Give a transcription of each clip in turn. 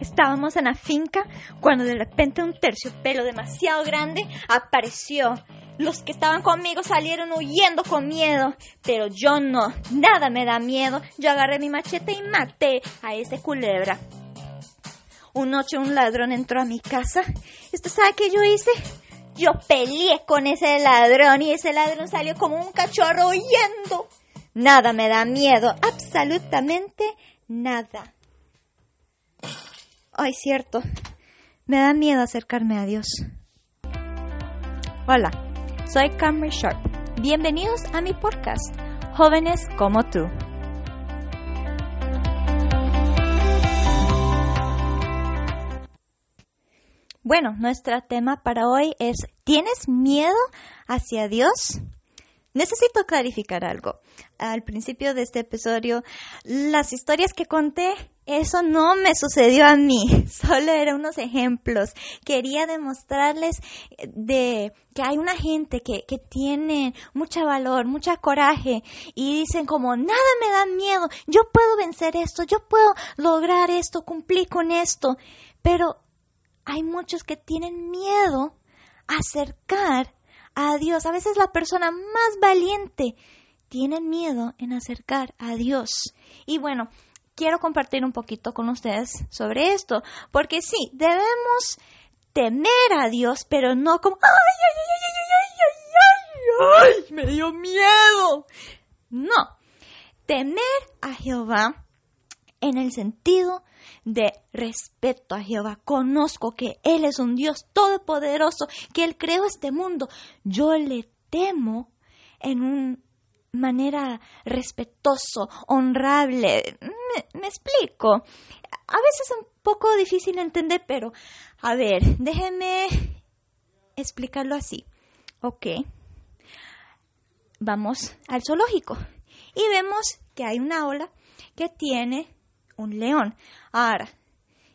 Estábamos en la finca cuando de repente un terciopelo demasiado grande apareció. Los que estaban conmigo salieron huyendo con miedo, pero yo no, nada me da miedo. Yo agarré mi machete y maté a ese culebra. Una noche un ladrón entró a mi casa. ¿Usted sabe qué yo hice? Yo peleé con ese ladrón y ese ladrón salió como un cachorro huyendo. Nada me da miedo, absolutamente nada. Ay, cierto, me da miedo acercarme a Dios. Hola, soy Cameron Sharp. Bienvenidos a mi podcast, Jóvenes como tú. Bueno, nuestro tema para hoy es ¿Tienes miedo hacia Dios? Necesito clarificar algo. Al principio de este episodio, las historias que conté, eso no me sucedió a mí, solo eran unos ejemplos. Quería demostrarles de que hay una gente que, que tiene mucho valor, mucha coraje y dicen como, nada me da miedo, yo puedo vencer esto, yo puedo lograr esto, cumplir con esto. Pero hay muchos que tienen miedo a acercar a Dios. A veces la persona más valiente tiene miedo en acercar a Dios. Y bueno, quiero compartir un poquito con ustedes sobre esto, porque sí, debemos temer a Dios, pero no como ay, ay, ay, ay, ay, ay, ay, me dio miedo. No, temer a Jehová en el sentido de respeto a Jehová. Conozco que Él es un Dios todopoderoso, que Él creó este mundo. Yo le temo en una manera respetuoso, honrable. Me, explico. A veces es un poco difícil de entender, pero a ver, déjenme explicarlo así. Ok. Vamos al zoológico y vemos que hay una ola que tiene un león. Ahora,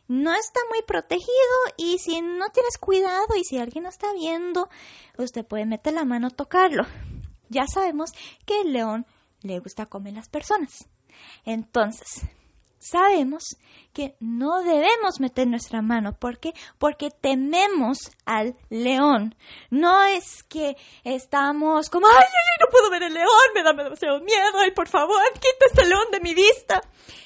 no está muy protegido y si no tienes cuidado y si alguien no está viendo, usted puede meter la mano a tocarlo. Ya sabemos que el león le gusta comer las personas. Entonces, sabemos que no debemos meter nuestra mano. ¿Por qué? Porque tememos al león. No es que estamos como, ay, ay, ay, no puedo ver el león, me da demasiado miedo, ay, por favor, quita este león de mi vista.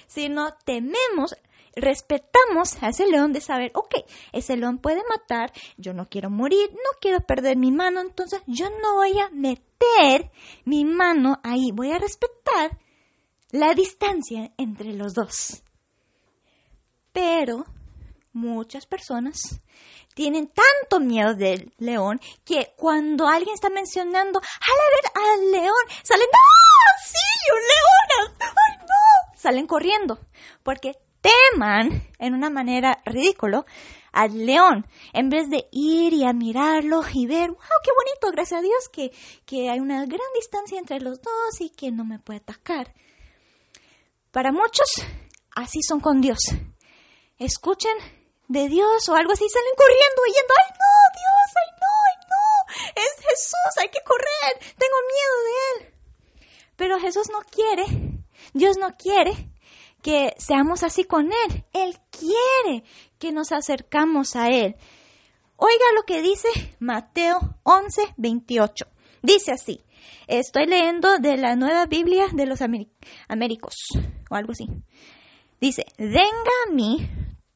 Sino tememos, respetamos a ese león de saber, ok, ese león puede matar, yo no quiero morir, no quiero perder mi mano, entonces yo no voy a meter mi mano ahí, voy a respetar la distancia entre los dos. Pero muchas personas tienen tanto miedo del león que cuando alguien está mencionando, a ver al león, salen, ¡no! ¡Sí, un león! ¡Ay, no! Salen corriendo porque teman en una manera ridículo al león en vez de ir y admirarlo y ver, wow, qué bonito, gracias a Dios que, que hay una gran distancia entre los dos y que no me puede atacar. Para muchos, así son con Dios. Escuchen de Dios o algo así, salen corriendo, yendo, ay no, Dios, ay no, ay no, es Jesús, hay que correr, tengo miedo de Él. Pero Jesús no quiere, Dios no quiere que seamos así con Él. Él quiere que nos acercamos a Él. Oiga lo que dice Mateo 11, 28. Dice así, estoy leyendo de la nueva Biblia de los Américos o algo así. Dice, venga a mí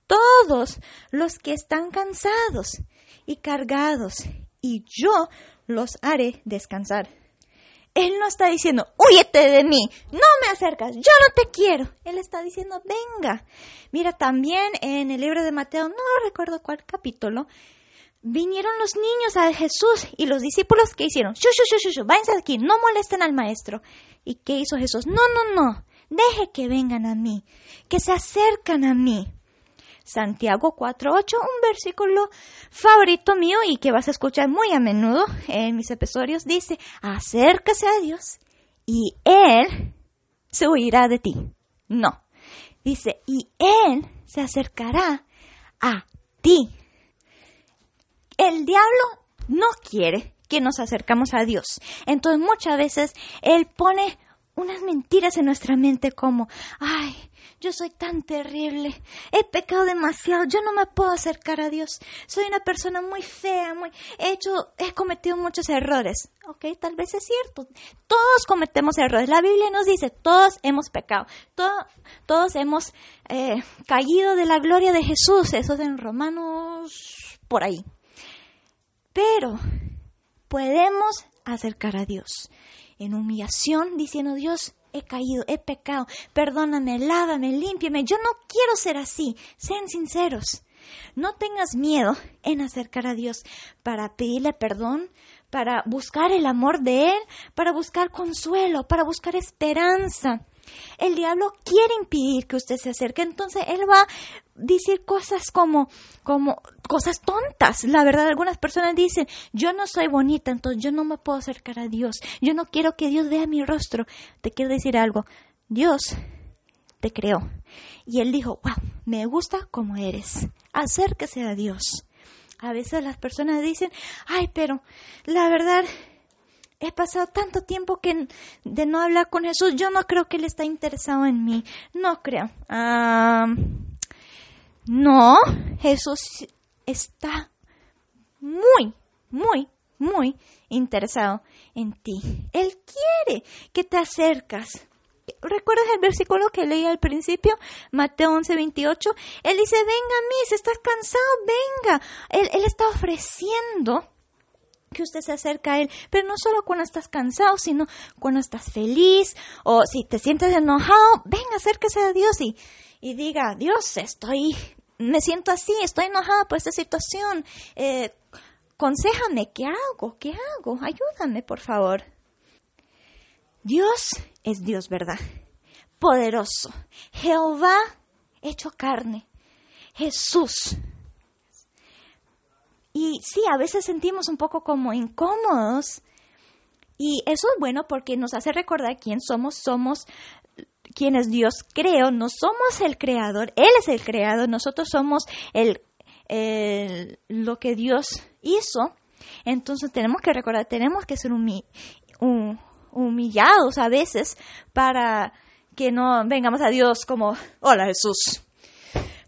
todos los que están cansados y cargados, y yo los haré descansar. Él no está diciendo, huyete de mí, no me acercas, yo no te quiero. Él está diciendo, venga. Mira, también en el libro de Mateo, no recuerdo cuál capítulo, vinieron los niños a Jesús y los discípulos que hicieron, shu, shu, shu, shu, váyanse aquí, no molesten al maestro. ¿Y qué hizo Jesús? No, no, no, deje que vengan a mí, que se acercan a mí. Santiago 4.8, un versículo favorito mío y que vas a escuchar muy a menudo en mis episodios, dice, acércase a Dios y Él se huirá de ti. No, dice, y Él se acercará a ti. El diablo no quiere que nos acercamos a Dios. Entonces muchas veces Él pone unas mentiras en nuestra mente como, ay, yo soy tan terrible, he pecado demasiado, yo no me puedo acercar a Dios, soy una persona muy fea, muy, he hecho, he cometido muchos errores. Ok, tal vez es cierto, todos cometemos errores. La Biblia nos dice, todos hemos pecado, todos hemos eh, caído de la gloria de Jesús, eso es en Romanos por ahí. Pero podemos acercar a Dios en humillación, diciendo, Dios, he caído, he pecado, perdóname, lávame, límpiame, yo no quiero ser así, sean sinceros. No tengas miedo en acercar a Dios para pedirle perdón, para buscar el amor de Él, para buscar consuelo, para buscar esperanza. El diablo quiere impedir que usted se acerque, entonces él va decir cosas como, como cosas tontas. La verdad, algunas personas dicen, yo no soy bonita, entonces yo no me puedo acercar a Dios. Yo no quiero que Dios vea mi rostro. Te quiero decir algo. Dios te creó. Y él dijo, wow, me gusta como eres. Acérquese a Dios. A veces las personas dicen, ay, pero la verdad, he pasado tanto tiempo que de no hablar con Jesús, yo no creo que Él está interesado en mí. No creo. Ah, no, Jesús está muy, muy, muy interesado en ti. Él quiere que te acercas. ¿Recuerdas el versículo que leí al principio? Mateo 11, 28. Él dice, venga a mí, si estás cansado, venga. Él, está ofreciendo que usted se acerca a Él, pero no solo cuando estás cansado, sino cuando estás feliz o si te sientes enojado, venga, acérquese a Dios y, y diga, Dios, estoy, me siento así, estoy enojada por esta situación, eh, ¿qué hago? ¿Qué hago? Ayúdame, por favor. Dios es Dios, ¿verdad? Poderoso. Jehová hecho carne. Jesús y sí, a veces sentimos un poco como incómodos. Y eso es bueno porque nos hace recordar quién somos. Somos quienes Dios creó. No somos el creador. Él es el creador. Nosotros somos el, lo que Dios hizo. Entonces tenemos que recordar, tenemos que ser humillados a veces para que no vengamos a Dios como, hola Jesús,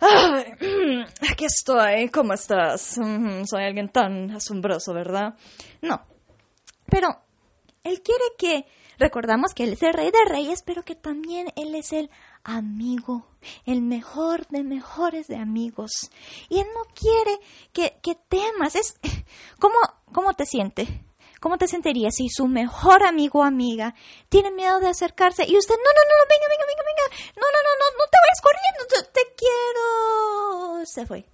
aquí estoy, ¿cómo estás? Soy alguien tan asombroso, ¿verdad? No. Pero Él quiere que recordamos que Él es el rey de reyes, pero que también Él es el amigo, el mejor de mejores de amigos. Y Él no quiere que, que temas. Es, ¿cómo, ¿Cómo te sientes? ¿Cómo te sentirías si su mejor amigo o amiga tiene miedo de acercarse y usted, no, no, no, venga, venga, venga, venga, no, no, no, no, no te vayas corriendo, te quiero. Se fue.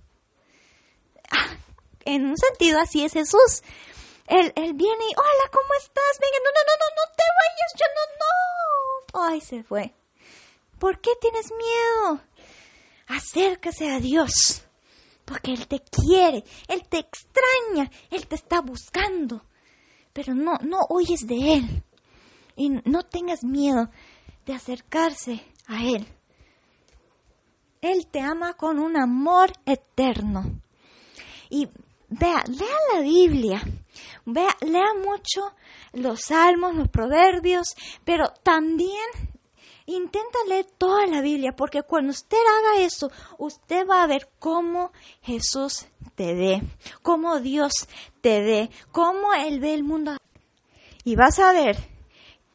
Ah, en un sentido así es Jesús. Él, él viene y, hola, ¿cómo estás? Venga, no, no, no, no, no te vayas, yo no, no. Ay, se fue. ¿Por qué tienes miedo? Acércase a Dios, porque Él te quiere, Él te extraña, Él te está buscando pero no, no huyes de Él. Y no tengas miedo de acercarse a Él. Él te ama con un amor eterno. Y vea, lea la Biblia. Vea, lea mucho los salmos, los proverbios, pero también intenta leer toda la Biblia, porque cuando usted haga eso, usted va a ver cómo Jesús te ve, cómo Dios te ve, cómo Él ve el mundo. Y vas a ver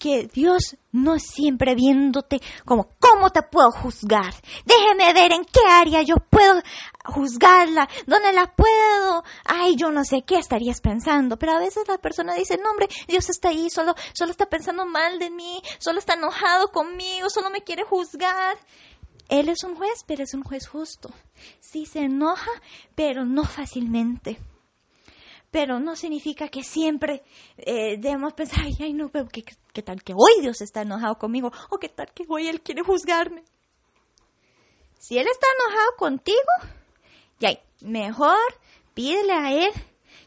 que Dios no es siempre viéndote como, ¿cómo te puedo juzgar? Déjeme ver en qué área yo puedo juzgarla, dónde la puedo. Ay, yo no sé qué estarías pensando. Pero a veces la persona dice, no, hombre, Dios está ahí, solo, solo está pensando mal de mí, solo está enojado conmigo, solo me quiere juzgar. Él es un juez, pero es un juez justo. Sí se enoja, pero no fácilmente. Pero no significa que siempre eh, debemos pensar, ay, no, pero ¿qué, ¿qué, tal que hoy Dios está enojado conmigo? ¿O qué tal que hoy Él quiere juzgarme? Si Él está enojado contigo, ya, mejor pídele a Él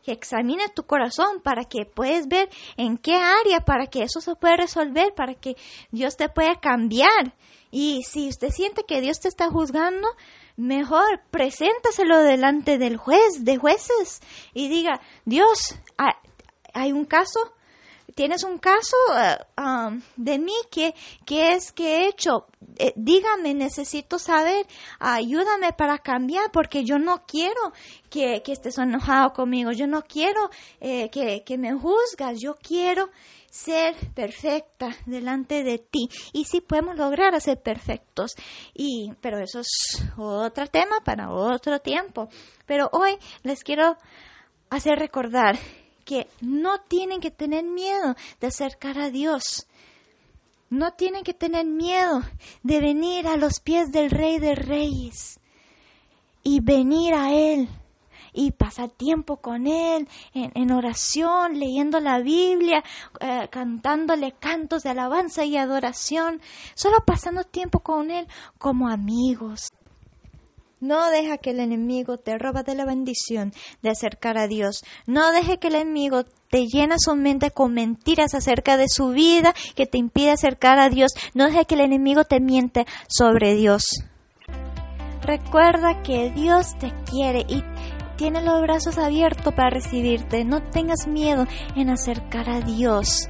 que examine tu corazón para que puedas ver en qué área, para que eso se pueda resolver, para que Dios te pueda cambiar y si usted siente que Dios te está juzgando, mejor preséntaselo delante del juez, de jueces, y diga, Dios, hay un caso, tienes un caso eh, um, de mí que, que es que he hecho, eh, dígame, necesito saber, ayúdame para cambiar porque yo no quiero que, que estés enojado conmigo, yo no quiero eh, que, que me juzgas, yo quiero ser perfecta delante de ti. Y si podemos lograr ser perfectos. Y pero eso es otro tema para otro tiempo. Pero hoy les quiero hacer recordar que no tienen que tener miedo de acercar a Dios. No tienen que tener miedo de venir a los pies del Rey de Reyes y venir a Él y pasar tiempo con Él en, oración, leyendo la Biblia, eh, cantándole cantos de alabanza y adoración, solo pasando tiempo con Él como amigos. No deja que el enemigo te roba de la bendición de acercar a Dios. No deje que el enemigo te llene su mente con mentiras acerca de su vida que te impide acercar a Dios. No deje que el enemigo te miente sobre Dios. Recuerda que Dios te quiere y tiene los brazos abiertos para recibirte. No tengas miedo en acercar a Dios.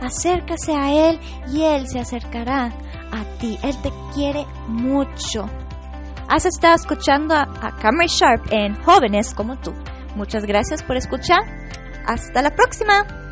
Acércase a Él y Él se acercará a ti. Él te quiere mucho. Has estado escuchando a, a Sharp en Jóvenes como tú. Muchas gracias por escuchar. Hasta la próxima.